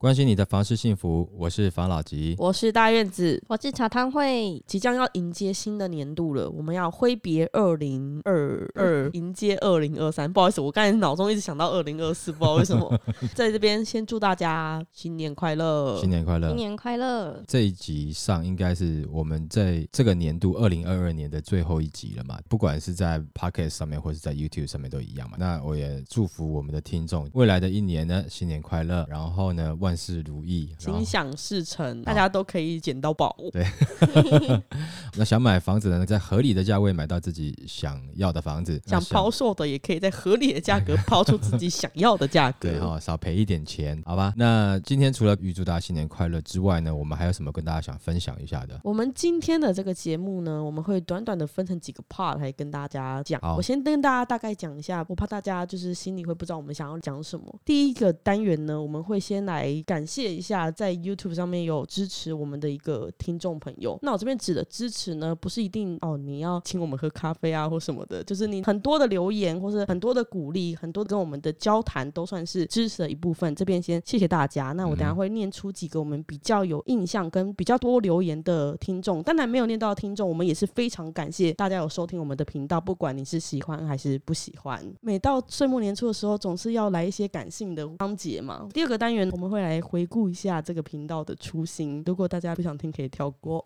关心你的房事幸福，我是房老吉。我是大院子。我是茶汤会，即将要迎接新的年度了，我们要挥别二零二二，迎接二零二三。不好意思，我刚才脑中一直想到二零二四，不知道为什么。在这边先祝大家新年快乐，新年快乐新！年快乐！这一集上应该是我们在这个年度二零二二年的最后一集了嘛？不管是在 Podcast 上面或是在 YouTube 上面都一样嘛。那我也祝福我们的听众，未来的一年呢，新年快乐，然后呢，万事如意。心想事成，大家都可以捡到宝。对 那想买房子的呢，在合理的价位买到自己想要的房子，想抛售的也可以在合理的价格 抛出自己想要的价格。对哈、少赔一点钱，好吧？那今天除了预祝大家新年快乐之外呢，我们还有什么跟大家想分享一下的？我们今天的这个节目呢，我们会短短的分成几个 part 来跟大家讲。我先跟大家大概讲一下，我怕大家就是心里会不知道我们想要讲什么。第一个单元呢，我们会先来感谢一下在 YouTube 上面有支持我们的一个听众朋友。那我这边指的支持呢，不是一定哦你要请我们喝咖啡啊或什么的，就是你很多的留言或是很多的鼓励，很多跟我们的交谈都算是支持的一部分。这边先谢谢大家。那我等下嗯会念出几个我们比较有印象跟比较多留言的听众，当然没有念到的听众，我们也是非常感谢大家有收听我们的频道，不管你是喜欢还是不喜欢。每到岁末年初的时候，总是要来一些感性的章节嘛。第二个单元我们会来回顾一下这个频道的初心，如果大家不想听，可以跳过。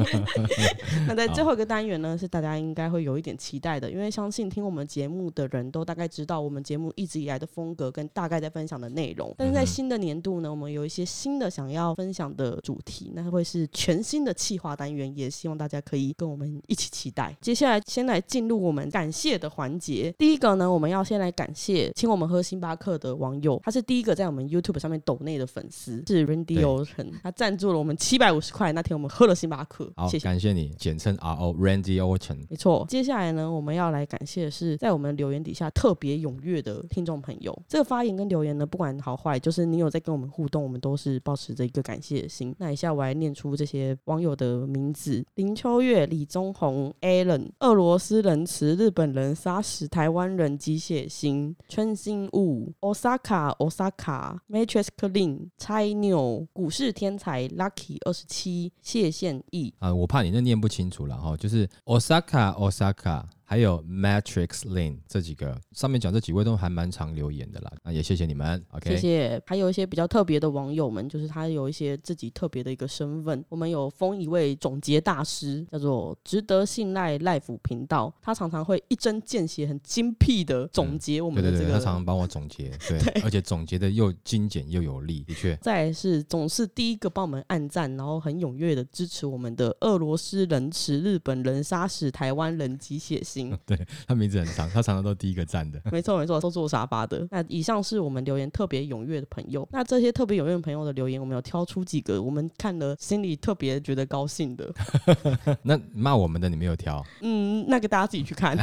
那在最后一个单元呢，是大家应该会有一点期待的，因为相信听我们节目的人都大概知道我们节目一直以来的风格跟大概在分享的内容。但是在新的年度呢，我们有一些新的想要分享的主题，那会是全新的企划单元，也希望大家可以跟我们一起期待。接下来先来进入我们感谢的环节。第一个呢，我们要先来感谢请我们喝星巴克的网友，他是第一个在我们 YouTube 上面抖内的粉丝，是 Randy Ocean，他赞助了我们七百五十块。那天我们喝了星巴克，好，谢谢。感谢你，简称 RO Randy Orton。没错，接下来呢，我们要来感谢的是在我们留言底下特别踊跃的听众朋友。这个发言跟留言呢，不管好坏，就是你有在跟我们互动，我们都是保持着一个感谢的心。那以下我来念出这些网友的名字：林秋月、李宗宏、Allen、俄罗斯人词、日本人杀死台湾人机械心、春心雾、Osaka、Osaka、Matrix Clean、猜牛、股市天才 Lucky 二十七、谢宪义。啊，我怕你那念不清楚了哈，就是 Osaka Osaka，还有 Matrix Lane 这几个上面讲这几位都还蛮常留言的啦，那也谢谢你们，OK，谢谢。还有一些比较特别的网友们，就是他有一些自己特别的一个身份。我们有封一位总结大师，叫做值得信赖 Life 频道，他常常会一针见血、很精辟的总结我们对对对，的这个。他常常帮我总结，对，而且总结的又精简又有力，的确，再来是总是第一个帮我们按赞，然后很踊跃的支持我们的俄罗斯人持日本人杀死台湾人机血腥。他名字很长，他常常都第一个站的。没错没错，都坐沙发的。那以上是我们留言特别踊跃的朋友。那这些特别踊跃的朋友的留言，我们有挑出几个我们看了心里特别觉得高兴的。那骂我们的你没有挑，嗯，那个大家自己去看。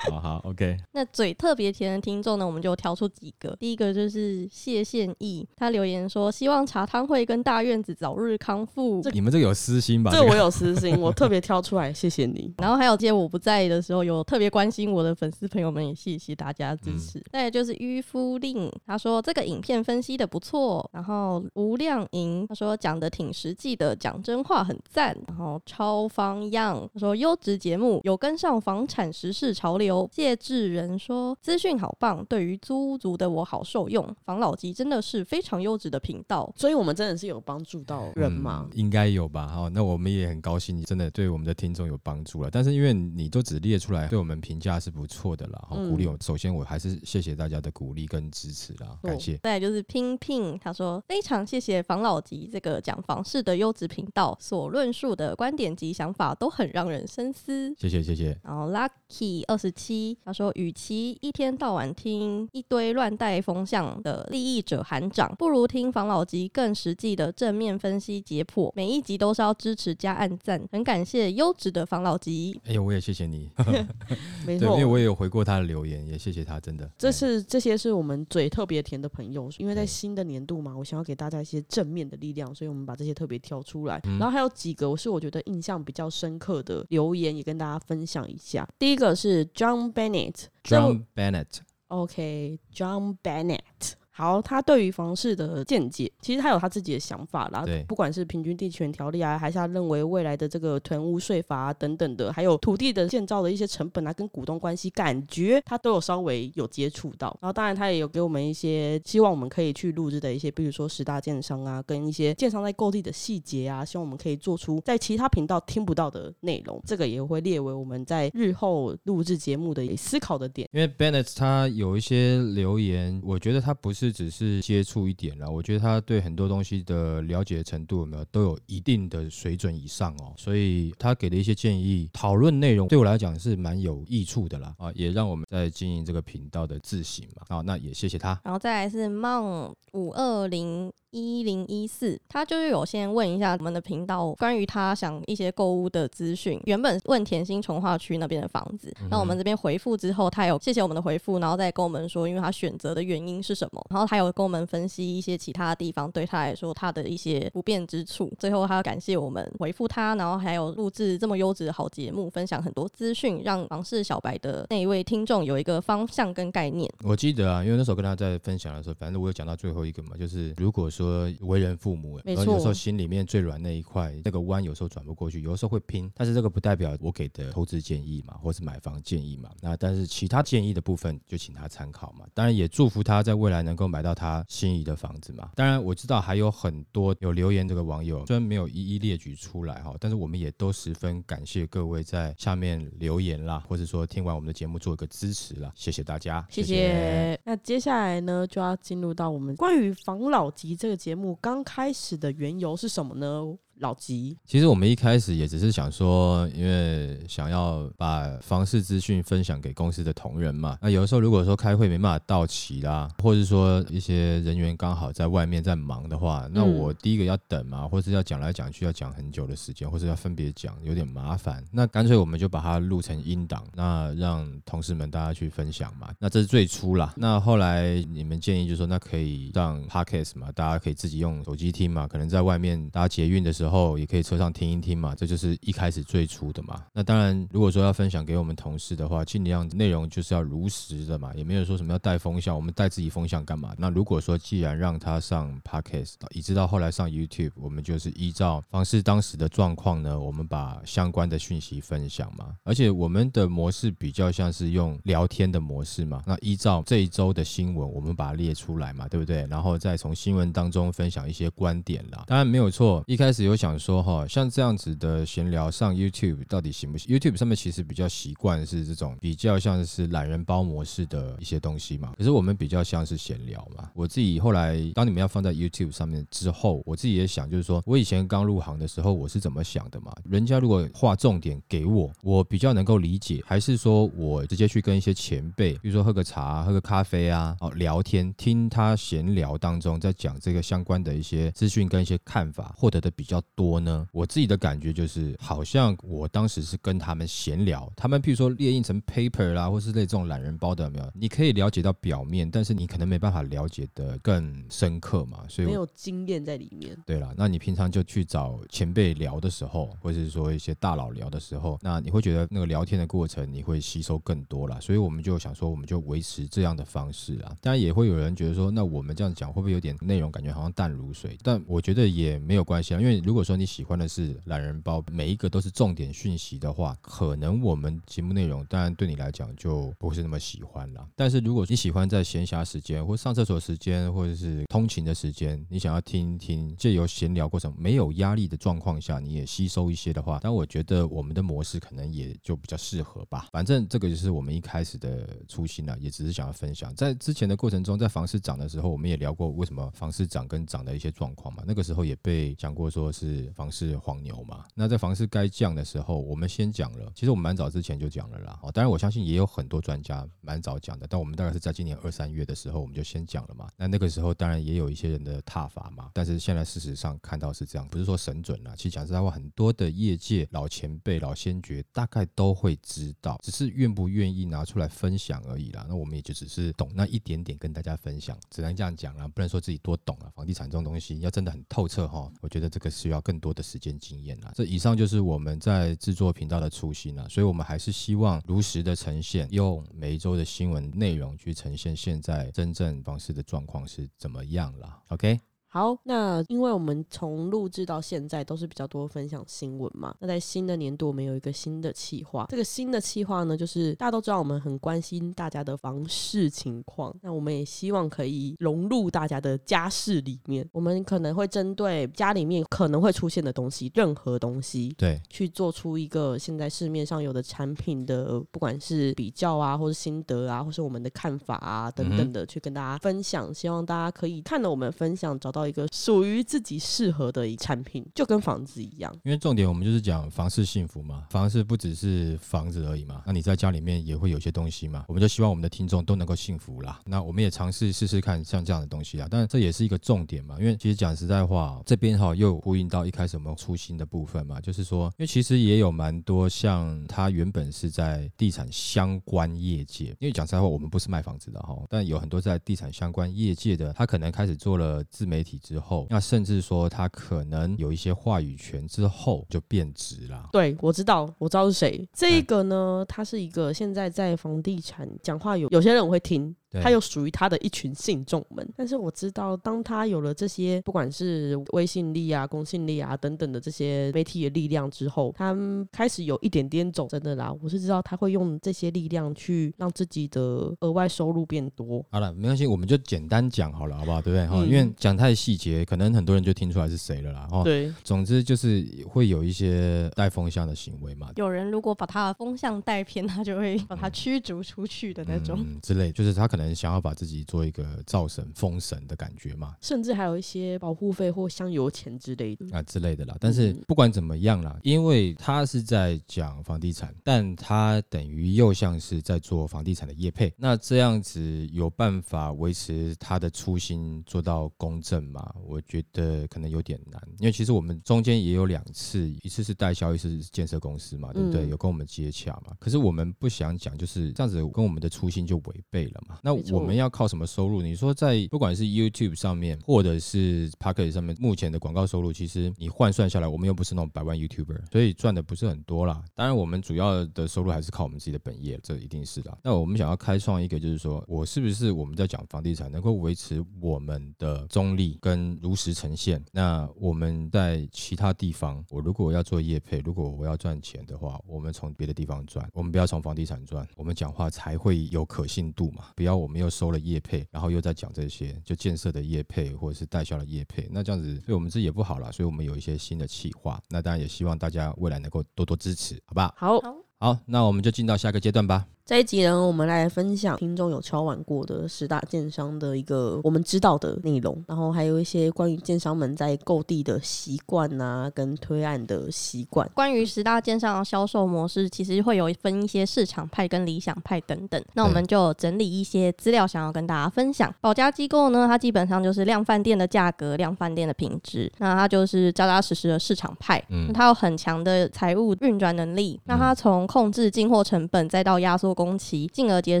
好好，OK，那嘴特别甜的听众呢，我们就挑出几个。第一个就是谢宪义，他留言说希望茶汤会跟大院子早日康复。这你们这个有私心吧？这个我有私心，我特别挑出来，谢谢你。然后还有借我不在的时候，有特别关心我的粉丝朋友们，也谢谢大家支持。再来就是渔夫令，他说这个影片分析的不错。然后吴亮莹他说讲的挺实际的，讲真话很赞。然后超方样他说优质节目有跟上房产时事潮流。谢志仁说资讯好棒，对于租屋族的我好受用。房老吉真的是非常优质的频道。所以我们真的是有帮助到人嘛嗯？应该有吧？好，那我们也很高兴，真的对我们的听众有帮助了。但是因为你都只列出来，对我们评价是不错的啦，鼓励我。首先我还是谢谢大家的鼓励跟支持啦，感谢。再来就是拼拼，他说非常谢谢房老吉这个讲房事的优质频道，所论述的观点及想法都很让人深思。谢谢谢谢，然后 Lucky 二十七，他说，与其一天到晚听一堆乱带风向的利益者喊涨，不如听房老吉更实际的正面分析解剖，每一集都是要支持加按赞，很感谢优质的房老集。哎呀，我也谢谢你，没对，因为。我也有回过他的留言，也谢谢他，真的。这哎是这些是我们嘴特别甜的朋友，因为在新的年度嘛，我想要给大家一些正面的力量，所以我们把这些特别挑出来。嗯然后还有几个我是我觉得印象比较深刻的留言，也跟大家分享一下。第一个是 John Bennett，这位 John Bennett，OK，John Bennett。好，他对于房市的见解，其实他有他自己的想法啦对。不管是平均地权条例啊，还是他认为未来的这个囤屋税法啊等等的，还有土地的建造的一些成本啊，跟股东关系，感觉他都有稍微有接触到。然后当然他也有给我们一些希望我们可以去录制的一些，比如说十大建商啊，跟一些建商在购地的细节啊，希望我们可以做出在其他频道听不到的内容。这个也会列为我们在日后录制节目的思考的点。因为 Bennett 他有一些留言，我觉得他不是只是接触一点啦，我觉得他对很多东西的了解程度有没有都有一定的水准以上哦，所以他给的一些建议，讨论内容对我来讲是蛮有益处的啦。啊，也让我们在经营这个频道的自省嘛。啊，那也谢谢他。然后再来是梦五二零一零一四，他就是有先问一下我们的频道关于他想一些购物的资讯。原本问甜心从化区那边的房子，那我们这边回复之后，他有谢谢我们的回复，然后再跟我们说，因为他选择的原因是什么，然后他有跟我们分析一些其他地方对他来说他的一些不便之处。最后他要感谢我们回复他，然后还有录制这么优质的好节目，分享很多资讯，让房事小白的那一位听众有一个方向跟概念。我记得啊，因为那时候跟他在分享的时候，反正我有讲到最后一个嘛，就是如果说为人父母，没错然后有时候心里面最软那一块，那个弯有时候转不过去，有的时候会拼，但是这个不代表我给的投资建议嘛，或是买房建议嘛。那但是其他建议的部分就请他参考嘛。当然也祝福他在未来能够买到他心仪的房子嘛。当然我知道还有很多有留言这个网友，虽然没有一一列举出来哈，但是我们也都十分感谢各位在下面留言啦，或者说听完我们的节目做一个支持啦，谢谢大家，谢谢。那接下来呢，就要进入到我们关于防老级这个节目刚开始的缘由是什么呢？老吉，其实我们一开始也只是想说，因为想要把房事资讯分享给公司的同仁嘛。那有的时候如果说开会没办法到齐啦，或者说一些人员刚好在外面在忙的话，那我第一个要等嘛，或是要讲来讲去要讲很久的时间，或是要分别讲，有点麻烦。那干脆我们就把它录成音档，那让同事们大家去分享嘛。那这是最初啦。那后来你们建议就说，那可以让 podcast 嘛，大家可以自己用手机听嘛，可能在外面搭捷运的时候然后也可以车上听一听嘛，这就是一开始最初的嘛。那当然，如果说要分享给我们同事的话，尽量内容就是要如实的嘛，也没有说什么要带风向，我们带自己风向干嘛？那如果说既然让他上 podcast，一直到后来上 YouTube，我们就是依照方式当时的状况呢，我们把相关的讯息分享嘛。而且我们的模式比较像是用聊天的模式嘛，那依照这一周的新闻，我们把它列出来嘛，对不对？然后再从新闻当中分享一些观点啦。当然没有错，一开始有想说哈，像这样子的闲聊上 YouTube 到底行不行？YouTube 上面其实比较习惯是这种比较像是懒人包模式的一些东西嘛，可是我们比较像是闲聊嘛。我自己后来当你们要放在 YouTube 上面之后，我自己也想，就是说我以前刚入行的时候我是怎么想的嘛？人家如果划重点给我，我比较能够理解，还是说我直接去跟一些前辈，比如说喝个茶、喝个咖啡啊，哦聊天，听他闲聊当中在讲这个相关的一些资讯跟一些看法，获得的比较多呢？我自己的感觉就是，好像我当时是跟他们闲聊，他们譬如说列印成 paper 啦，或是类这种懒人包的，有没有？你可以了解到表面，但是你可能没办法了解的更深刻嘛，所以没有经验在里面。对了，那你平常就去找前辈聊的时候，或者是说一些大佬聊的时候，那你会觉得那个聊天的过程你会吸收更多啦。所以我们就想说，我们就维持这样的方式啊。当然也会有人觉得说，那我们这样讲会不会有点内容感觉好像淡如水？但我觉得也没有关系啊，因为如果如果说你喜欢的是懒人包，每一个都是重点讯息的话，可能我们节目内容当然对你来讲就不是那么喜欢了。但是如果你喜欢在闲暇时间或上厕所时间，或者是通勤的时间，你想要听一听，借由闲聊过程没有压力的状况下，你也吸收一些的话，但我觉得我们的模式可能也就比较适合吧。反正这个就是我们一开始的初心了，也只是想要分享。在之前的过程中，在房市涨的时候，我们也聊过为什么房市涨跟涨的一些状况嘛。那个时候也被讲过说是是房市黄牛嘛。那在房市该降的时候，我们先讲了。其实我们蛮早之前就讲了啦。哦，当然我相信也有很多专家蛮早讲的，但我们大概是在今年二三月的时候我们就先讲了嘛。那那个时候当然也有一些人的踏法嘛，但是现在事实上看到是这样，不是说神准啦。其实讲实在话，很多的业界老前辈、老先觉大概都会知道，只是愿不愿意拿出来分享而已啦。那我们也就只是懂那一点点跟大家分享，只能这样讲啦，不能说自己多懂啊。房地产这种东西要真的很透彻哈，我觉得这个需要更多的时间经验啦。这以上就是我们在制作频道的初心啦，所以我们还是希望如实的呈现，用每一周的新闻内容去呈现现在真正房市的状况是怎么样啦。OK。好，那因为我们从录制到现在都是比较多分享新闻嘛，那在新的年度我们有一个新的企划，这个新的企划呢，就是大家都知道我们很关心大家的房事情况，那我们也希望可以融入大家的家事里面，我们可能会针对家里面可能会出现的东西，任何东西，对，去做出一个现在市面上有的产品的，不管是比较啊，或是心得啊，或是我们的看法啊等等的，去跟大家分享，希望大家可以看了我们分享，找到。一个属于自己适合的一产品，就跟房子一样。因为重点我们就是讲房事幸福嘛，房事不只是房子而已嘛。那你在家里面也会有些东西嘛，我们就希望我们的听众都能够幸福啦。那我们也尝试试试看像这样的东西啊。但这也是一个重点嘛，因为其实讲实在话，这边哈又呼应到一开始我们初心的部分嘛，就是说，因为其实也有蛮多像他原本是在地产相关业界，因为讲实在话，我们不是卖房子的哈，但有很多在地产相关业界的，他可能开始做了自媒体。之后，那甚至说他可能有一些话语权之后就变质了。对，我知道，我知道是谁。这个呢，他是一个现在在房地产讲话有有些人会听。他有属于他的一群信众们，但是我知道，当他有了这些不管是微信力啊、公信力啊等等的这些媒体的力量之后，他开始有一点点走真的啦。我是知道他会用这些力量去让自己的额外收入变多。好了，没关系，我们就简单讲好了，好不好？对不对？哈，因为讲太细节，可能很多人就听出来是谁了啦。哈，对。总之就是会有一些带风向的行为嘛。有人如果把他的风向带偏，他就会把他驱逐出去的那种嗯之类，就是他可能想要把自己做一个造神封神的感觉嘛，甚至还有一些保护费或香油钱之类的啊之类的啦。但是不管怎么样啦，因为他是在讲房地产，但他等于又像是在做房地产的业配，那这样子有办法维持他的初心做到公正吗？我觉得可能有点难，因为其实我们中间也有两次，一次是代销，一次是建设公司嘛，对不对？有跟我们接洽嘛。可是我们不想讲，就是这样子跟我们的初心就违背了嘛。那我们。要靠什么收入？你说在不管是 YouTube 上面，或者是 Pocket 上面，目前的广告收入，其实你换算下来，我们又不是那种百万 YouTuber，所以赚的不是很多啦。当然，我们主要的收入还是靠我们自己的本业，这一定是的。那我们想要开创一个，就是说我是不是我们在讲房地产，能够维持我们的中立跟如实呈现？那我们在其他地方，我如果要做业配，如果我要赚钱的话，我们从别的地方赚，我们不要从房地产赚，我们讲话才会有可信度嘛。不要我们又收。了业配，然后又在讲这些，就建设的业配或者是代销的业配，那这样子对我们自己也不好了，所以我们有一些新的企划，那当然也希望大家未来能够多多支持，好不好？好，好，那我们就进到下个阶段吧。这一集呢，我们来分享听众有敲碗过的十大建商的一个我们知道的内容，然后还有一些关于建商们在购地的习惯啊，跟推案的习惯。关于十大建商销售模式，其实会有分一些市场派跟理想派等等。那我们就整理一些资料，想要跟大家分享。保家机构呢，它基本上就是量饭店的价格，量饭店的品质。那它就是扎扎实实的市场派。嗯，它有很强的财务运转能力。那它从控制进货成本，再到压缩。工期，进而节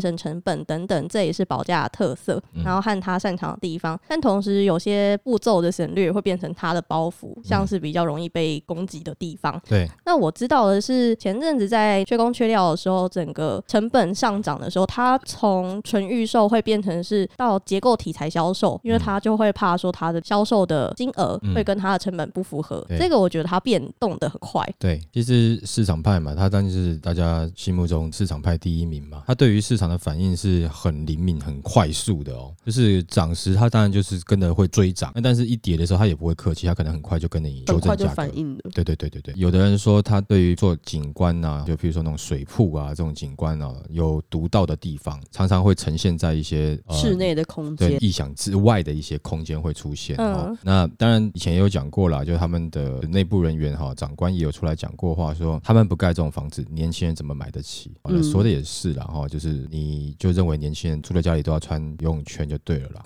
省成本等等，这也是保价的特色。然后和他擅长的地方，但同时有些步骤的省略会变成他的包袱，像是比较容易被攻击的地方。对。那我知道的是，前阵子在缺工缺料的时候，整个成本上涨的时候，他从纯预售会变成是到结构体材销售，因为他就会怕说他的销售的金额会跟他的成本不符合。这个我觉得他变动的很快。对，其实市场派嘛，他当然是大家心目中市场派第一。一名嘛，他对于市场的反应是很灵敏、很快速的哦。就是涨时，他当然就是跟着会追涨，那但是一跌的时候，他也不会客气，他可能很快就跟你修很快就正价格反。应了。对对对对对，有的人说他对于做景观呐、就比如说那种水铺啊这种景观啊，有独到的地方，常常会呈现在一些、呃室内的空间，对意想之外的一些空间会出现嗯哦。那当然以前也有讲过啦，就是他们的内部人员哈、长官也有出来讲过话，说他们不盖这种房子，年轻人怎么买得起？说的也是啦哈、就是你就认为年轻人住在家里都要穿游泳圈就对了啦，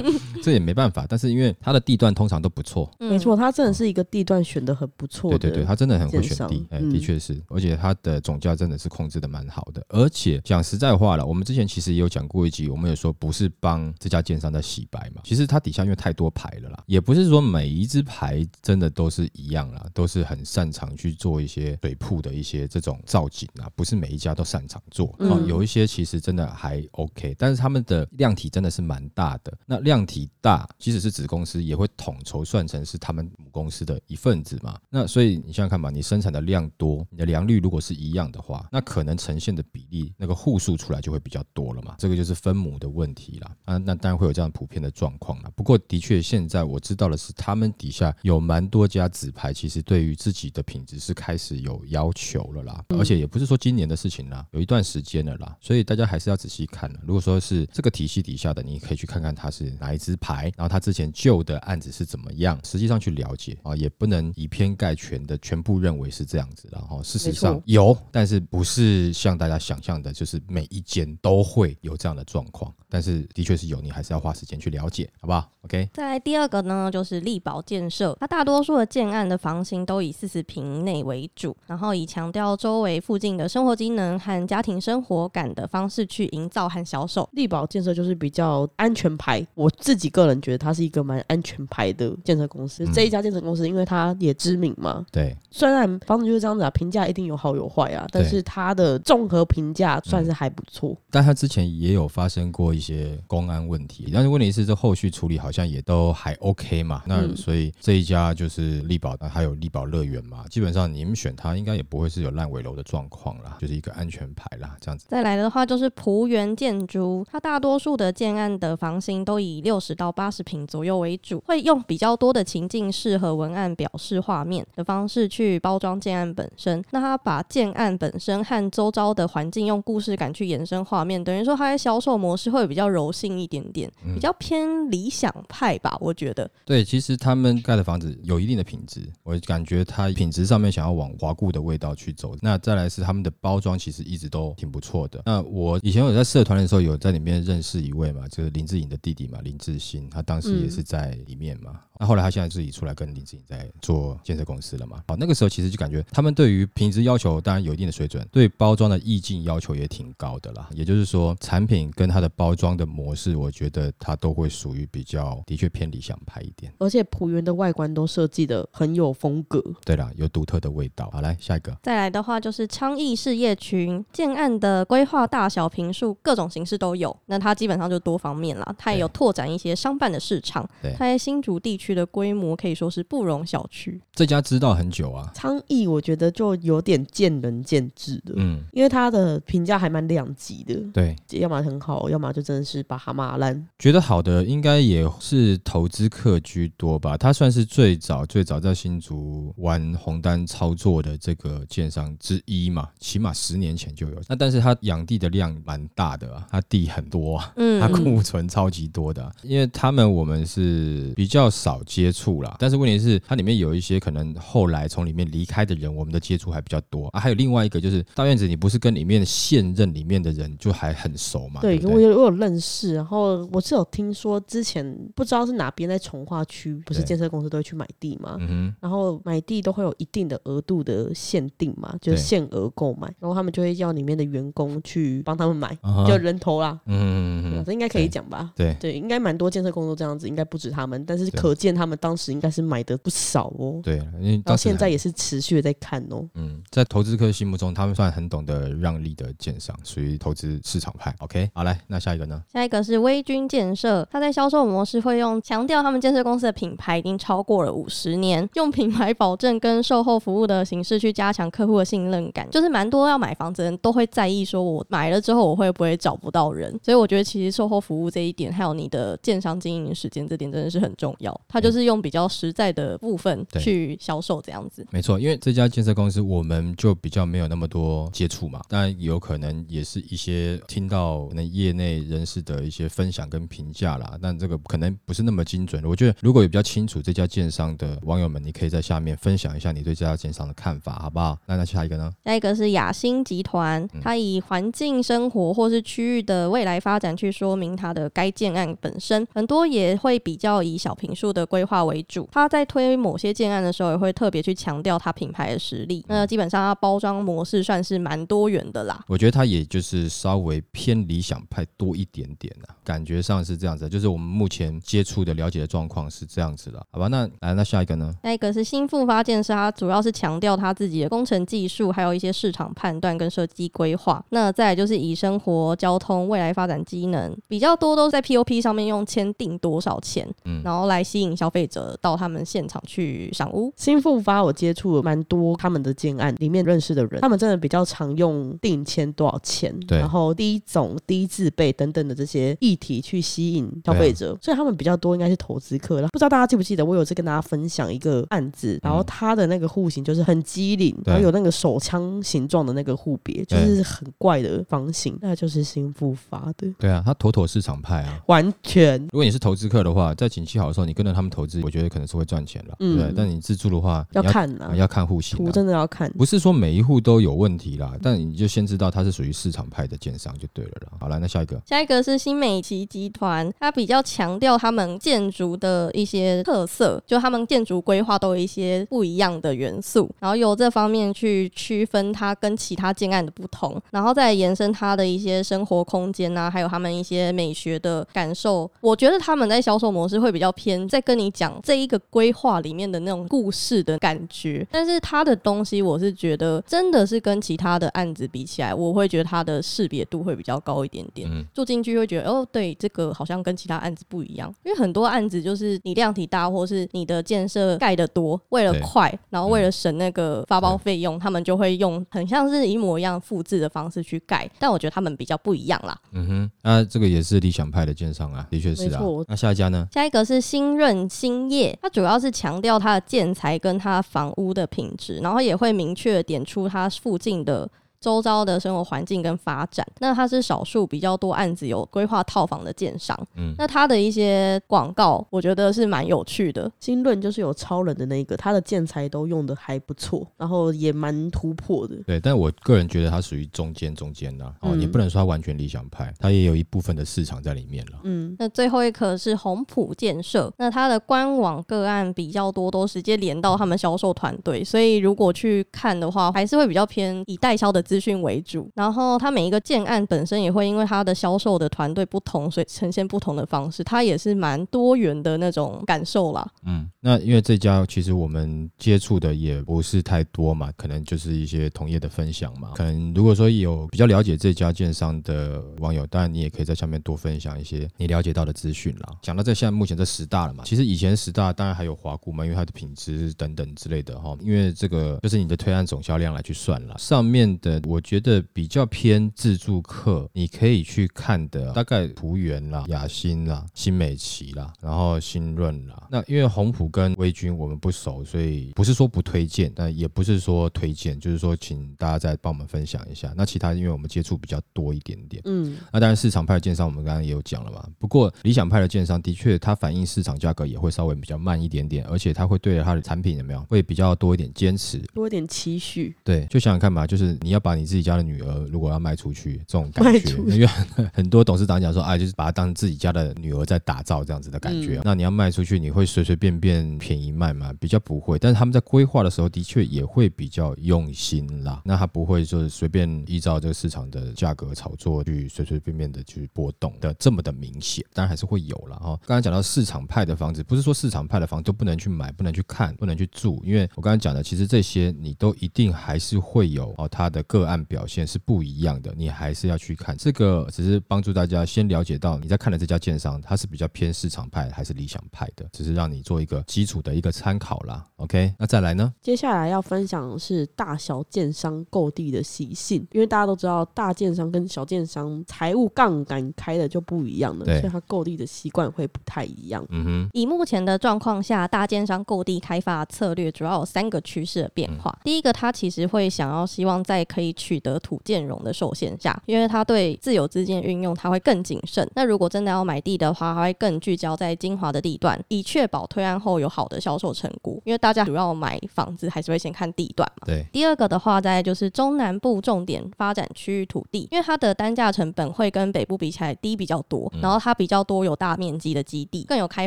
这也没办法。但是因为它的地段通常都不错，嗯没错，它真的是一个地段选的很不错的。对对对，它真的很会选地，哎、嗯的确是，而且它的总价真的是控制的蛮好的。而且讲实在话了，我们之前其实也有讲过一集，我们有说不是帮这家建商在洗白嘛，其实它底下因为太多牌了啦，也不是说每一只牌真的都是一样啦，都是很擅长去做一些水铺的一些这种造景啊，不是每一家都擅长做。有一些其实真的还 OK，但是他们的量体真的是蛮大的。那量体大，即使是子公司也会统筹算成是他们母公司的一份子嘛。那所以你想想看嘛，你生产的量多，你的良率如果是一样的话，那可能呈现的比例那个户数出来就会比较多了嘛。这个就是分母的问题啦。啊，那当然会有这样普遍的状况啦。不过的确，现在我知道的是，他们底下有蛮多家子牌，其实对于自己的品质是开始有要求了啦。嗯而且也不是说今年的事情啦，有一段时间了啦。所以大家还是要仔细看了。如果说是这个体系底下的，你可以去看看它是哪一支牌，然后它之前旧的案子是怎么样，实际上去了解啊，也不能以偏概全的全部认为是这样子。然后事实上有，但是不是像大家想象的，就是每一间都会有这样的状况。但是的确是有，你还是要花时间去了解，好不好？OK。再来第二个呢，就是力宝建设，它大多数的建案的房型都以四十平内为主，然后以强调周围附近的生活机能和家庭生活感的方式去营造和销售。力宝建设就是比较安全牌，我自己个人觉得它是一个蛮安全牌的建设公司。嗯这一家建设公司，因为它也知名嘛，对，虽然房子就是这样子啊，评价一定有好有坏啊，但是它的综合评价算是还不错。但它之前也有发生过一些公安问题，但是问题是这后续处理好像也都还 OK 嘛。那嗯所以这一家就是力宝，还有力宝乐园嘛，基本上你们选它应该也不会是有烂尾楼的状况啦，就是一个安全牌啦，这样子。再来的话就是浦园建筑，它大多数的建案的房型都以六十到八十平左右为主，会用比较多的情境式和文案表示画面的方式去包装建案本身。那它把建案本身和周遭的环境用故事感去延伸画面，等于说它的销售模式会比较柔性一点点，嗯比较偏理想派吧，我觉得。对，其实他们盖的房子有一定的品质，我感觉它品质上面想要往华固的味道去走。那再来是他们的包装，其实一直都挺不错的。那我以前有在社团的时候，有在里面认识一位嘛，就是林志颖的弟弟嘛，林志鑫，他当时也是在里面嘛。那后来他现在自己出来跟林志颖在做建设公司了嘛。好，那个时候其实就感觉他们对于品质要求当然有一定的水准，对包装的意境要求也挺高的啦。也就是说，产品跟它的包装的模式，我觉得它都会属于比较的确偏理想派一点。而且浦原的外观都设计的很有风格，对啦，有独特的味道。好，来下一个。再来的话就是昌邑事业群建案的规划大小平数各种形式都有，那它基本上就多方面啦，它也有拓展一些商办的市场对，它在新竹地区的规模可以说是不容小觑。这家知道很久啊，昌邑我觉得就有点见仁见智的，嗯，因为它的评价还蛮两极的，对，要么很好，要么就真的是把它骂烂。觉得好的应该也是投资客居多吧。他算是最早最早在新竹玩红单操作的这个建商之一嘛，起码十年前就有。那但是他养地的量蛮大的啊，他地很多啊。嗯它库存超级多的啊、因为他们我们是比较少接触啦，但是问题是它里面有一些可能后来从里面离开的人，我们的接触还比较多啊。还有另外一个就是大院子，你不是跟里面现任里面的人就还很熟吗？对对，不对，我有我有认识，然后我是有听说之前不知道是哪边在从化区，不是建设公司都会去买地嘛，嗯哼，然后买地都会有一定的额度的限定嘛，就是限额购买，然后他们就会要里面的员工去帮他们买，啊就人头啦。嗯这应该可以讲吧？对。对，应该蛮多建设工作这样子，应该不止他们，但是可见他们当时应该是买的不少哦。对，因为到现在也是持续的在看哦。嗯，在投资客心目中，他们算很懂得让利的建商，属于投资市场派。OK，好，来，那下一个呢？下一个是微军建设，它在销售模式会用强调他们建设公司的品牌已经超过了五十年，用品牌保证跟售后服务的形式去加强客户的信任感，就是蛮多要买房子的人都会在意说我买了之后我会不会找不到人，所以我觉得其实售后服务这一点，还有你的建商经营时间这点真的是很重要。它就是用比较实在的部分去销售这样子。没错，因为这家建设公司我们就比较没有那么多接触嘛，当然有可能也是一些听到可能业内人士的一些分享跟评价啦，但这个可能不是那么精准。我觉得如果有比较清楚这家建商的网友们，你可以在下面分享一下你对这家建商的看法，好不好？那那下一个呢？下一个是雅兴集团，它以环境生活或是区域的未来发展去说明它的该建案本身，很多也会比较以小平数的规划为主。他在推某些建案的时候，也会特别去强调他品牌的实力。那基本上它包装模式算是蛮多元的啦。我觉得他也就是稍微偏理想派多一点点啊，感觉上是这样子，就是我们目前接触的了解的状况是这样子的，好吧？那来，那下一个呢？那一个是新复发建设，它主要是强调它自己的工程技术，还有一些市场判断跟设计规划。那再来就是以生活、交通、未来发展机能比较多，都在 POP 上面用签订多少钱，嗯然后来吸引消费者到他们现场去赏屋。新复发我接触了蛮多他们的建案里面认识的人，他们真的比较常用定签多少钱，对。然后低总、低自备等等的这些议题去吸引消费者，所以他们比较多应该是投资客了。不知道大家记不记得，我有次跟大家分享一个案子，然后他的那个户型就是很机灵，然后有那个手枪形状的那个户别，就是很怪的房型，那就是新复发的，对啊，他妥妥市场派啊。完全。如果你是投资客的话，在景气好的时候，你跟着他们投资，我觉得可能是会赚钱了，对嗯对？但你自住的话，要看啊啊，要看户型、图啊。真的要看。不是说每一户都有问题啦，但你就先知道它是属于市场派的建商就对了啦。好了，那下一个，下一个是新美琪集团，它比较强调他们建筑的一些特色，就他们建筑规划都有一些不一样的元素，然后由这方面去区分它跟其他建案的不同，然后再延伸它的一些生活空间啊，还有他们一些美学的感受。我觉得他们在销售模式会比较偏在跟你讲这一个规划里面的那种故事的感觉，但是他的东西我是觉得真的是跟其他的案子比起来，我会觉得他的识别度会比较高一点点。嗯，住进去会觉得哦，对，这个好像跟其他案子不一样，因为很多案子就是你量体大，或是你的建设盖得多，为了快，然后为了省那个发包费用，他们就会用很像是一模一样复制的方式去盖，但我觉得他们比较不一样啦。嗯哼，那这个也是理想派的建商啊，的确是啊。那下一家呢？下一个是新兴业，它主要是强调它的建材跟它房屋的品质，然后也会明确点出它附近的。周遭的生活环境跟发展，那它是少数比较多案子有规划套房的建商。嗯那它的一些广告，我觉得是蛮有趣的。新论就是有超人的那个，他的建材都用的还不错，然后也蛮突破的。对，但我个人觉得它属于中间中间啦，哦，嗯也不能说它完全理想派，它也有一部分的市场在里面了。嗯，那最后一颗是宏普建设，那它的官网个案比较多，都直接连到他们销售团队，所以如果去看的话，还是会比较偏以代销的资资讯为主。然后它每一个建案本身也会因为它的销售的团队不同，所以呈现不同的方式，它也是蛮多元的那种感受啦。嗯，那因为这家其实我们接触的也不是太多嘛，可能就是一些同业的分享嘛。可能如果说有比较了解这家建商的网友，当然你也可以在下面多分享一些你了解到的资讯啦。讲到这现在目前这十大了嘛，其实以前十大当然还有华固嘛，因为它的品质等等之类的哈，因为这个就是你的推案总销量来去算了。上面的我觉得比较偏自助客，你可以去看的大概浦原啦、雅欣啦、新美奇啦，然后新润啦。那因为红普跟微君我们不熟，所以不是说不推荐，但也不是说推荐，就是说请大家再帮我们分享一下。那其他因为我们接触比较多一点点，嗯，那当然市场派的建商我们刚刚也有讲了嘛。不过理想派的建商的确它反映市场价格也会稍微比较慢一点点，而且它会对它的产品有没有会比较多一点坚持。多一点期许。对，就想想看嘛，就是你要把你自己家的女儿如果要卖出去这种感觉，因为很很多董事长讲说，哎，就是把她当自己家的女儿在打造这样子的感觉。嗯那你要卖出去，你会随随便便便宜卖吗？比较不会，但是他们在规划的时候的确也会比较用心啦。那他不会就是随便依照这个市场的价格炒作去随随便便的去波动的这么的明显，当然还是会有了哈。刚才讲到市场派的房子，不是说市场派的房子都不能去买、不能去看、不能去住，因为我刚才讲的，其实这些你都一定还是会有哦，它的个案表现是不一样的，你还是要去看。这个只是帮助大家先了解到你在看的这家建商，它是比较偏市场派还是理想派的，只是让你做一个基础的一个参考啦。OK，那再来呢？接下来要分享的是大小建商购地的习性，因为大家都知道大建商跟小建商财务杠杆开的就不一样了，所以它购地的习惯会不太一样。嗯哼，以目前的状况下，大建商购地开发策略主要有三个趋势的变化。第一个，他其实会想要希望在可以取得土建融的受限下，因为它对自有资金的运用它会更谨慎。那如果真的要买地的话，它会更聚焦在精华的地段，以确保推案后有好的销售成果。因为大家主要买房子还是会先看地段嘛。对，第二个的话，在就是中南部重点发展区域土地，因为它的单价成本会跟北部比起来低比较多，然后它比较多有大面积的基地，更有开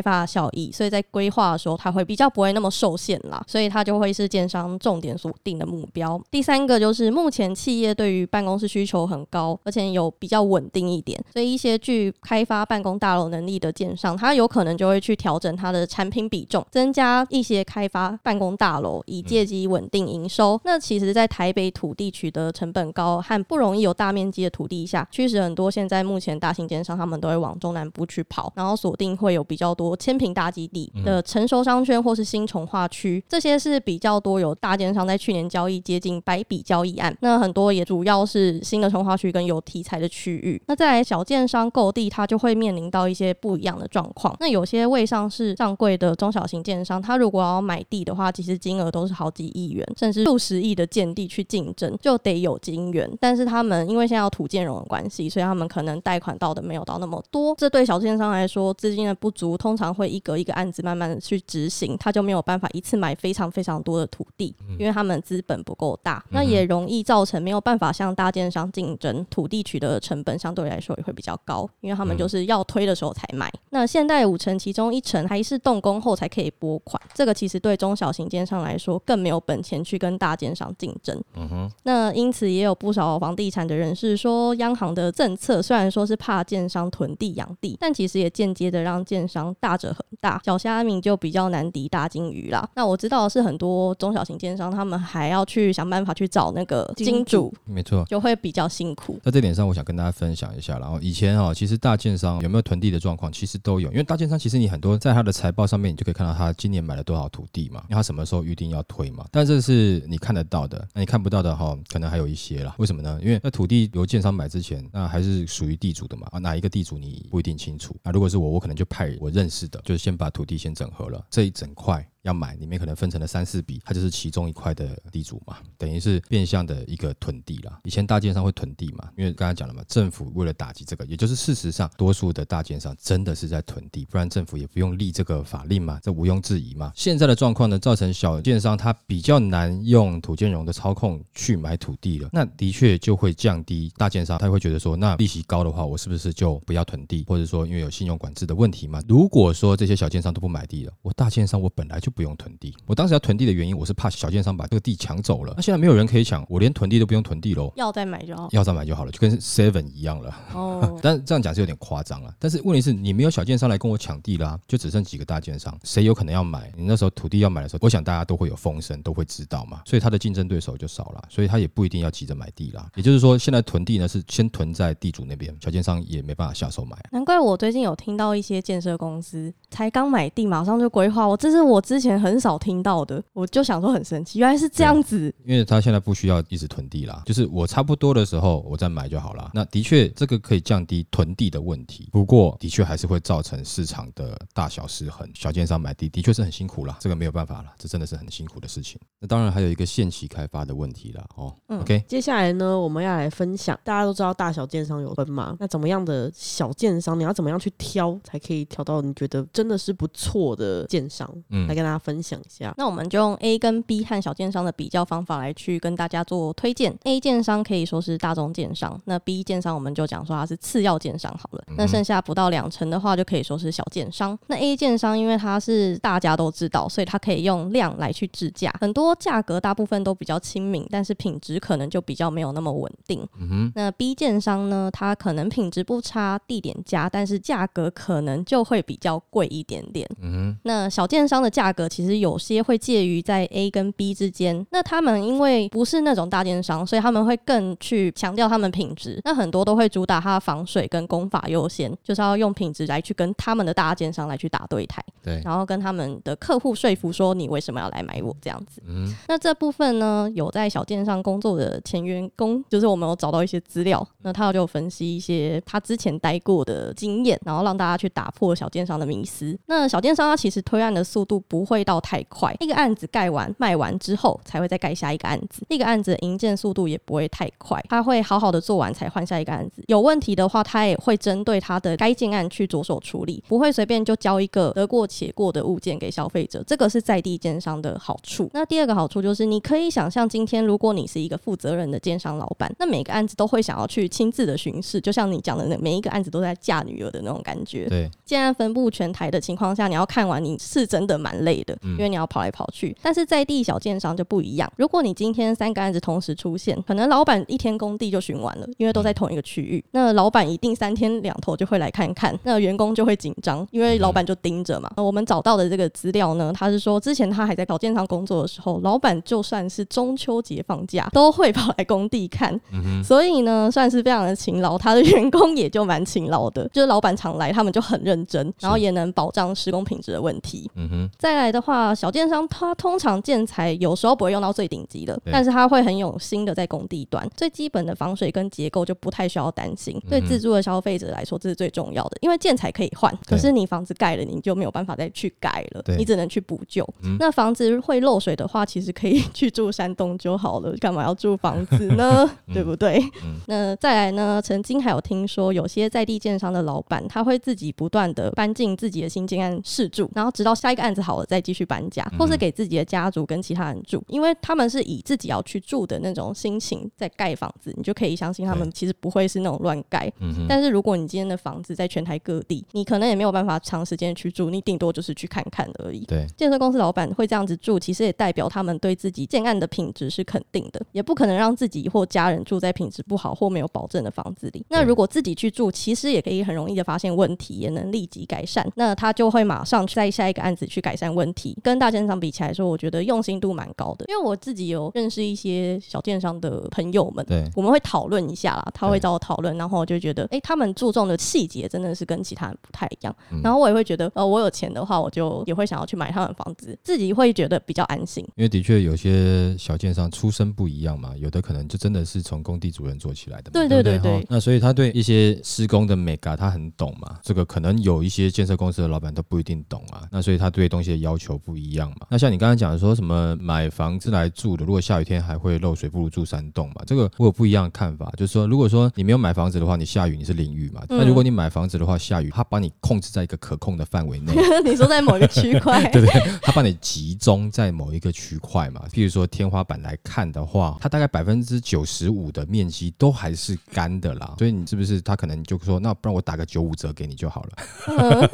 发的效益，所以在规划的时候，它会比较不会那么受限啦，所以它就会是建商重点锁定的目标。第三个就是目前企业对于办公室需求很高，而且有比较稳定一点，所以一些具开发办公大楼能力的建商，它有可能就会去调整它的产品比重，增加一些开发办公大楼，以借机稳定营收。那其实，在台北土地取得成本高和不容易有大面积的土地下，驱使很多现在目前大型建商他们都会往中南部去跑，然后锁定会有比较多千平大基地的成熟商圈或是新从化区，这些是比较多有大建商在去年交易接近百笔交易案。那很多也主要是新的从化区跟有题材的区域。那再来小建商购地，它就会面临到一些不一样的状况。那有些未上市上柜的中小型建商，他如果要买地的话，其实金额都是好几亿元，甚至数十亿的建地去竞争，就得有金源。但是他们因为现在要土建融的关系，所以他们可能贷款到的没有到那么多。这对小建商来说，资金的不足，通常会一个一个案子慢慢的去执行，他就没有办法一次买非常非常多的土地，因为他们资本不够大，那也容易造成没有办法向大建商竞争，土地取得的成本相对来说也会比较高，因为他们就是要推的时候才买。那现代五成其中一成还是动工后才可以拨款，这个其实对中小型建商来说更没有本钱去跟大建商竞争。嗯哼，那因此也有不少房地产的人士说，央行的政策虽然说是怕建商囤地养地，但其实也间接的让建商大者很大，小虾米就比较难敌大金鱼啦。那我知道的是很多中小型建商，他们还要去想办法去找那个金金主，没错。就会比较辛苦。在这点上，我想跟大家分享一下。然后以前哈、其实大建商有没有囤地的状况，其实都有。因为大建商其实你很多在他的财报上面，你就可以看到他今年买了多少土地嘛，因为他什么时候预定要推嘛。但这是你看得到的，那你看不到的哈、可能还有一些啦。为什么呢？因为那土地由建商买之前，那还是属于地主的嘛。啊，哪一个地主你不一定清楚。那如果是我，我可能就派我认识的，就是先把土地先整合了，这一整块。要买，里面可能分成了三四笔，它就是其中一块的地主嘛，等于是变相的一个囤地啦。以前大建商会囤地嘛，因为刚才讲了嘛，政府为了打击这个，也就是事实上多数的大建商真的是在囤地，不然政府也不用立这个法令嘛，这毋庸置疑嘛。现在的状况呢，造成小建商他比较难用土建融的操控去买土地了，那的确就会降低大建商，他会觉得说，那利息高的话，我是不是就不要囤地，或者说因为有信用管制的问题嘛？如果说这些小建商都不买地了，我大建商我本来就不用囤地。我当时要囤地的原因，我是怕小建商把这个地抢走了。那现在没有人可以抢，我连囤地都不用囤地喽，要再买就好。要再买就好了，就跟 Seven 一样了。哦，但这样讲是有点夸张了。但是问题是你没有小建商来跟我抢地啦，就只剩几个大建商，谁有可能要买？你那时候土地要买的时候，我想大家都会有风声，都会知道嘛，所以他的竞争对手就少了，所以他也不一定要急着买地啦。也就是说，现在囤地呢是先囤在地主那边，小建商也没办法下手买。难怪我最近有听到一些建设公司才刚买地，马上就规划，我这是我之前很少听到的，我就想说很神奇，原来是这样子。因为他现在不需要一直囤地啦，就是我差不多的时候我再买就好啦。那的确这个可以降低囤地的问题，不过的确还是会造成市场的大小失衡。小建商买地的确是很辛苦啦，这个没有办法啦，这真的是很辛苦的事情。那当然还有一个限期开发的问题啦，哦、嗯 o k 接下来呢，我们要来分享，大家都知道大小建商有分嘛，那怎么样的小建商，你要怎么样去挑，才可以挑到你觉得真的是不错的建商？嗯来跟大家分享一下。那我们就用 A 跟 B 和小建商的比较方法来去跟大家做推荐。A 建商可以说是大众建商，那 B 建商我们就讲说它是次要建商好了。那剩下不到两成的话，就可以说是小建商。那 A 建商因为它是大家都知道，所以它可以用量来去制价，很多价格大部分都比较亲民，但是品质可能就比较没有那么稳定。嗯哼，那 B 建商呢，它可能品质不差，地点佳，但是价格可能就会比较贵一点点。嗯哼，那小建商的价格格其实有些会介于在 A 跟 B 之间。那他们因为不是那种大电商，所以他们会更去强调他们品质。那很多都会主打它防水跟功法优先，就是要用品质来去跟他们的大电商来去打对台，对，然后跟他们的客户说服说你为什么要来买我这样子。嗯，那这部分呢，有在小电商工作的前员工，就是我们有找到一些资料，那他就分析一些他之前待过的经验，然后让大家去打破小电商的迷思。那小电商它其实推案的速度不会到太快，一个案子盖完卖完之后才会再盖下一个案子，一个案子的营建速度也不会太快，他会好好的做完才换下一个案子。有问题的话，他也会针对他的该建案去着手处理，不会随便就交一个得过且过的物件给消费者。这个是在地建商的好处。那第二个好处就是，你可以想象，今天如果你是一个负责任的建商老板，那每个案子都会想要去亲自的巡视，就像你讲的那每一个案子都在嫁女儿的那种感觉。对，建案分布全台的情况下，你要看完，你是真的蛮累的，因为你要跑来跑去。但是在地小建商就不一样，如果你今天三个案子同时出现，可能老板一天工地就巡完了，因为都在同一个区域。那老板一定三天两头就会来看看，那员工就会紧张，因为老板就盯着嘛。我们找到的这个资料呢，他是说之前他还在搞建商工作的时候，老板就算是中秋节放假，都会跑来工地看。所以呢，算是非常的勤劳，他的员工也就蛮勤劳的。就是老板常来，他们就很认真，然后也能保障施工品质的问题。嗯哼，再来的话，小建商他通常建材有时候不会用到最顶级的，但是他会很有心的在工地端，最基本的防水跟结构就不太需要担心。对自住的消费者来说，这是最重要的，因为建材可以换，可是你房子盖了，你就没有办法再去改了，你只能去补救。嗯那房子会漏水的话，其实可以去住山洞就好了，干嘛要住房子呢？对不对？嗯 那再来呢？曾经还有听说，有些在地建商的老板，他会自己不断的搬进自己的新建案试住，然后直到下一个案子好了再继续搬家，或是给自己的家族跟其他人住，因为他们是以自己要去住的那种心情在盖房子，你就可以相信他们其实不会是那种乱盖。嗯，但是如果你今天的房子在全台各地，你可能也没有办法长时间去住，你顶多就是去看看而已。对，建设公司老板会这样子住，其实也代表他们对自己建案的品质是肯定的，也不可能让自己或家人住在品质不好或没有保证的房子里。那如果自己去住，其实也可以很容易的发现问题，也能立即改善。那他就会马上在下一个案子去改善问题。跟大建商比起来说，我觉得用心度蛮高的，因为我自己有认识一些小建商的朋友们，对，我们会讨论一下啦，他会找我讨论，然后我就觉得，哎、他们注重的细节真的是跟其他人不太一样。嗯然后我也会觉得，呃，我有钱的话，我就也会想要去买他们房子，自己会觉得比较安心。因为的确有些小建商出身不一样嘛，有的可能就真的是从工地主任做起来的嘛，对对对对那所以他对一些施工的美感他很懂嘛，这个可能有一些建设公司的老板都不一定懂啊，那所以他对东西的要求不一样嘛。那像你刚才讲的说什么买房子来住的，如果下雨天还会漏水，不如住山洞嘛。这个我有不一样的看法，就是说，如果说你没有买房子的话，你下雨你是淋雨嘛，嗯那如果你买房子的话，下雨它把你控制在一个可控的范围内，你说在某一个区块，对对，它帮你集中在某一个区块嘛。譬如说天花板来看的话，它大概百分之九十五的面积都还是干的啦。所以你是不是它可能就说，那不然我打个九五折给你就好了？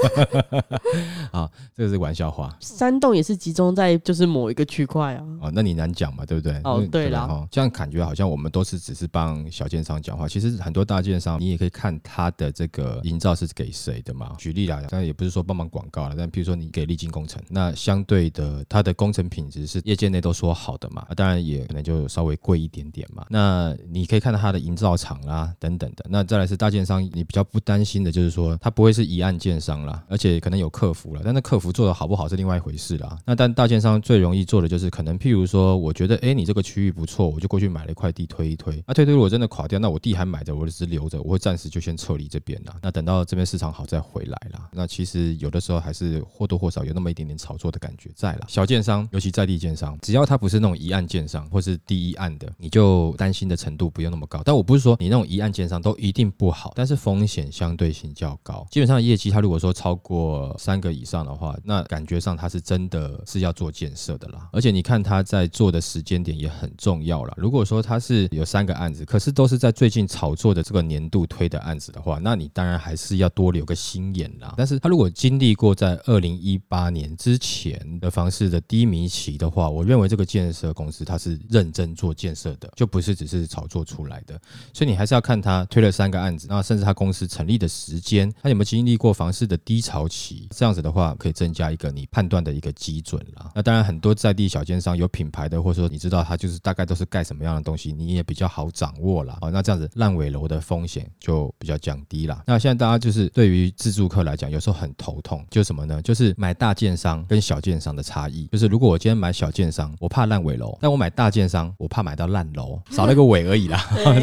啊，这个是玩笑话山洞也是集中在就是某一个区块啊。哦。那你难讲嘛，对不对？哦对啦不哦，这样感觉好像我们都是只是帮小建商讲话，其实很多大建商你也可以看他的这个营造是给谁的嘛。举例来讲，当然也不是说帮忙广告了，但譬如说你给丽晶工程，那相对的它的工程品质是业界内都说好的嘛，啊当然也可能就稍微贵一点点嘛。那你可以看到它的营造厂啦等等的。那再来是大建商，你比较不担心的就是说它不会是一案建商啦，而且可能有客服了，但那客服做的好不好是另外一回事啦。那但大建商最容易做的就是可能譬如说，我觉得哎你这个区域不错，我就过去买了一块地推一推，啊推推如果真的垮掉，那我地还买着，我就只是留着，我会暂时就先撤离这边啦。那等到这边市场好再回来啦。那其实有的时候还是或多或少有那么一点点炒作的感觉在啦。小建商，尤其在地建商，只要他不是那种一案建商或是第一案的，你就担心的程度不用那么高。但我不是说你那种一案建商都一定不好，但是风险相对性较高。基本上业绩它如果说超过三个以上的话，那感觉上它他是真的是要做建设的啦。而且你看他在做的时间点也很重要啦。如果说他是有三个案子，可是都是在最近炒作的这个年度推的案子的话，那你当然还是要多留个心眼啦。但是他如果经历过在二零一八年之前的房市的低迷期的话，我认为这个建设公司它是认真做建设的，就不是只是炒作出来的。所以你还是要看他推了三个案子，那甚至他公司成立的时间，他有没有经历过房市的低潮期？这样子的话，可以增加一个你判断断的一个基准啦。那当然，很多在地小奸商有品牌的，或者说你知道它就是大概都是盖什么样的东西，你也比较好掌握啦。哦，那这样子烂尾楼的风险就比较降低啦。那现在大家就是对于自助客来讲，有时候很头痛，就是什么呢？就是买大建商跟小建商的差异。就是如果我今天买小建商，我怕烂尾楼；但我买大建商，我怕买到烂楼，少了个尾而已啦。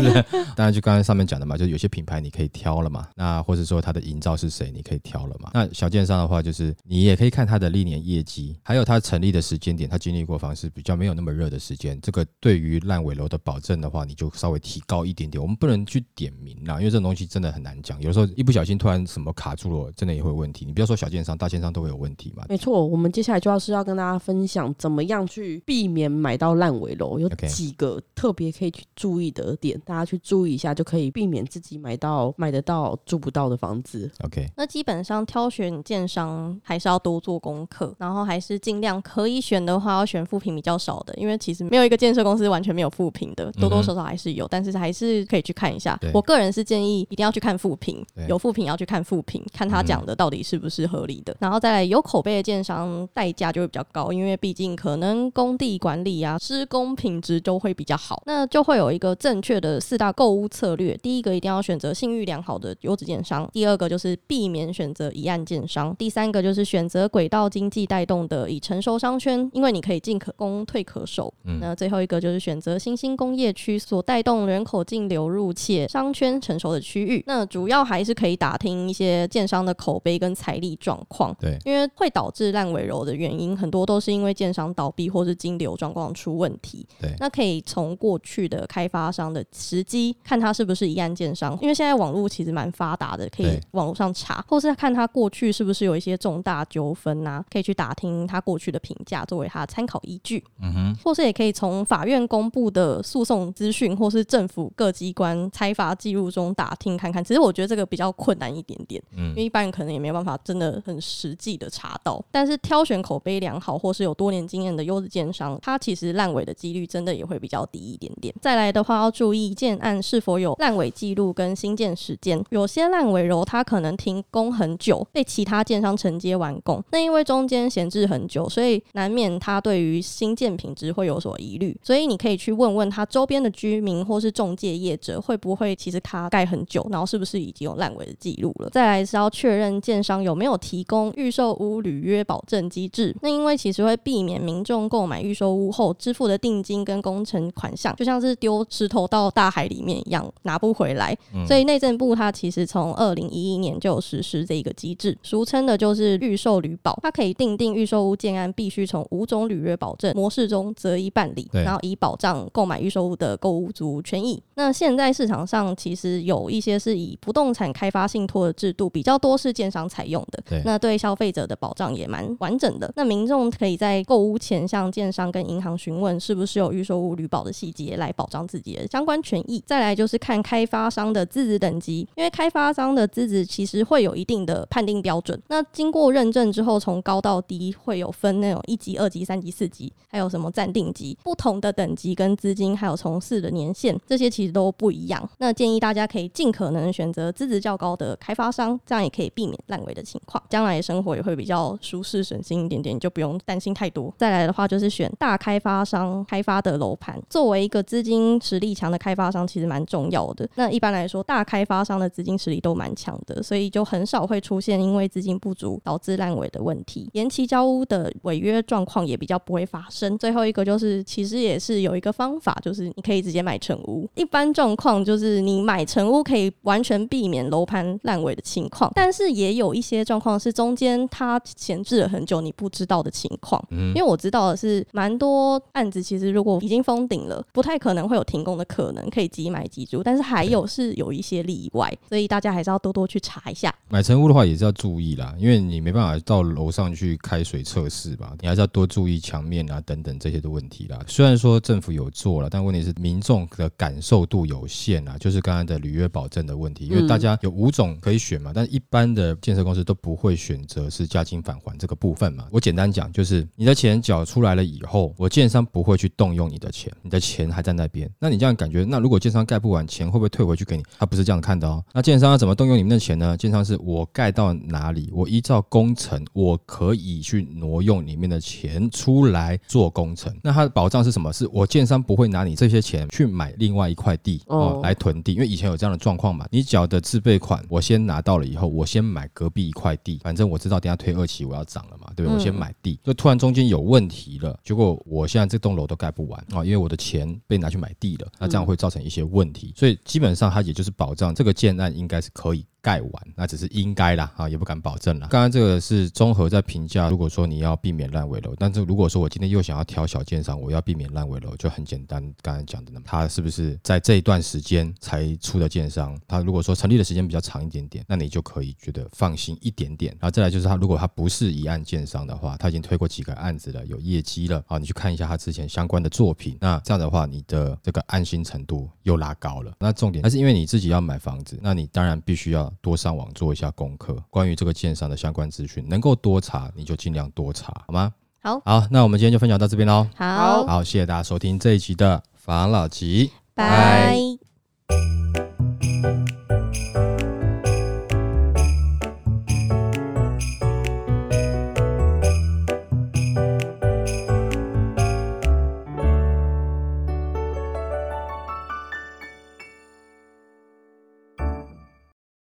当然，就刚才上面讲的嘛，就有些品牌你可以挑了嘛。那或者说它的营造是谁，你可以挑了嘛。那小建商的话，就是你也可以看它的历年业绩，还有它成立的时间点，它经历过房市比较没有那么热的时间。这个对于烂尾楼的保证的话，你就稍微提高一点点。我们不能去点名啦，因为这种东西真的很难讲。有时候一不小心突然什么卡住了，真的也会有问题。你不要说小建商，大建商都会有问题嘛。没错，我们接下来就要是要跟大家分享怎么样去避免买到烂尾楼，有几个特别可以去注意的点，大家去注意一下，就可以避免自己买到买得到住不到的房子。OK，那基本上挑选建商还是要多做功课，然后还是尽量可以选的话，要选负评比较少的，因为其实没有一个建设公司完全没有负评的，多多少少还是有，但是还是可以去看一下。我个人是建议一定要去看负评，有负评要去看负评，看他讲的到底是不是合理的。然后再来有口碑的建商，代价就会比较高，因为毕竟可能工地管理啊、施工品质都会比较好，那就会有一个正确的四大购物策略。第一个一定要选择信誉良好的优质建商，第二个就是避免选择一案建商，第三个就是选择轨道经济带动的已成熟商圈，因为你可以进可攻退可守。嗯那最后一个就是选择新兴工业区所带动人口净流入且商圈成熟的区域。那主要还是可以打听一些建商的口碑跟财力状况。对，因为会导致烂尾楼的原因，很多都是因为建商倒闭或是金流状况出问题。对那可以从过去的开发商的时机看他是不是一案建商，因为现在网络其实蛮发达的，可以网络上查，或是看他过去是不是有一些重大纠纷啊，可以去打听他过去的评价作为他的参考依据。嗯哼，或是也可以从法院公布的诉讼资讯，或是政府各机关裁罚记录中打听看看。其实我觉得这个比较困难一点点，嗯因为一般人可能也没有办法真的很实际的查到。但是挑选口碑良好或是有多年经验的优质建商，他其实烂尾的几率真的也会比较低一点点。再来的话，要注意建案是否有烂尾记录跟新建时间。有些烂尾楼它可能停工很久，被其他建商承接完工，那因为中间闲置很久，所以难免他对于新建品质会有所疑虑。所以你可以去问问他周边的居民或是中介业者，会不会其实他盖很久，然后是不是已经有烂尾的记录了？再来是要确认建商有没有提供预售屋履约保证机制。那因为其实会避免民众购买预售屋后支付的定金跟工程款项，就像是丢石头到大海里面一样，拿不回来。嗯所以内政部它其实从二零一一年就有实施这一个机制，俗称的就是预售履保，它可以定定预售屋建案必须从五种履约保证模式中择一办理，然后以保障购买预售屋的购屋族权益。那现在市场上其实有一些是以不动产开发信托的制度，比较多是建商采用的，对那对消费者的保障也蛮完整的。那民众可以在购屋前向建商跟银行询问是不是有预售屋履保的细节，来保障自己的相关权益。再来就是看开发商的资质等级，因为开发商的资质其实会有一定的判定标准。那经过认证之后，从高到低会有分那种一级、二级、三级、四级，还有什么暂定级，不同的等级跟资金还有从事的年限，这些其实都不一样。那建议大家可以尽可能选择资质较高的开发商，这样也可以避免烂尾的情况，将来生活也会比较舒适省心一点点，就不用担心太多。再来的话，就是选大开发商开发的楼盘，作为一个资金实力强的开发商，其实蛮重要的。那一般来说，大开发商的资金实力都蛮强的，所以就很少会出现因为资金不足导致烂尾的问题，延期交屋的违约状况也比较不会发生。最后一个就是，其实也是有一个方法，就是你可以直接买成屋。一般状况就是你买成屋可以完全避免楼盘烂尾的情况，但是也有一些状况是中间它闲置了很久你不知道的情况。嗯因为我知道的是，蛮多案子其实如果已经封顶了，不太可能会有停工的可能，可以即买即住。但是还有是有一些例外，所以大家还是要多多去查一下。买成屋的话也是要注意啦，因为你没办法到楼上去开水测试吧，你还是要多注意墙面啊等等这些的问题啦。虽然说政府有做了，但问题是民众的感受度有限啊，就是刚刚的履约保证的问题，因为嗯大家有五种可以选嘛，但一般的建设公司都不会选择是加金返还这个部分嘛。我简单讲，就是你的钱缴出来了以后，我建商不会去动用你的钱，你的钱还在那边。那你这样感觉，那如果建商盖不完，钱会不会退回去给你？他不是这样看的哦。那建商要怎么动用你们的钱呢？建商是我盖到哪里，我依照工程我可以以去挪用里面的钱出来做工程。那它的保障是什么？是我建商不会拿你这些钱去买另外一块地哦哦来囤地，因为以前有这样的状况嘛。你缴的自备款，我先拿到了以后，我先买隔壁一块地，反正我知道等下推二期我要涨了嘛，对不对？嗯我先买地，就突然中间有问题了，结果我现在这栋楼都盖不完啊，因为我的钱被拿去买地了，那这样会造成一些问题。所以基本上它也就是保障这个建案应该是可以盖完，那只是应该啦啊，也不敢保证啦。刚刚这个是综合在评价，如果说你要避免烂尾楼，但是如果说我今天又想要挑小建商，我要避免烂尾楼，就很简单，刚才讲的，那么它是不是在这一段时间才出的建商？它如果说成立的时间比较长一点点，那你就可以觉得放心一点点。然后再来就是它，如果它不是一案建商的话，它已经推过几个案子了，有业绩了啊，你去看一下他之前相关的作品，那这样的话，你的这个安心程度又拉高了。那重点还是因为你自己要买房子，那你当然必须要多上网做一下功课，关于这个建商的相关资讯，能够多查你就尽量多查，好吗？好好，那我们今天就分享到这边喽。好，好，谢谢大家收听这一集的防老集。拜。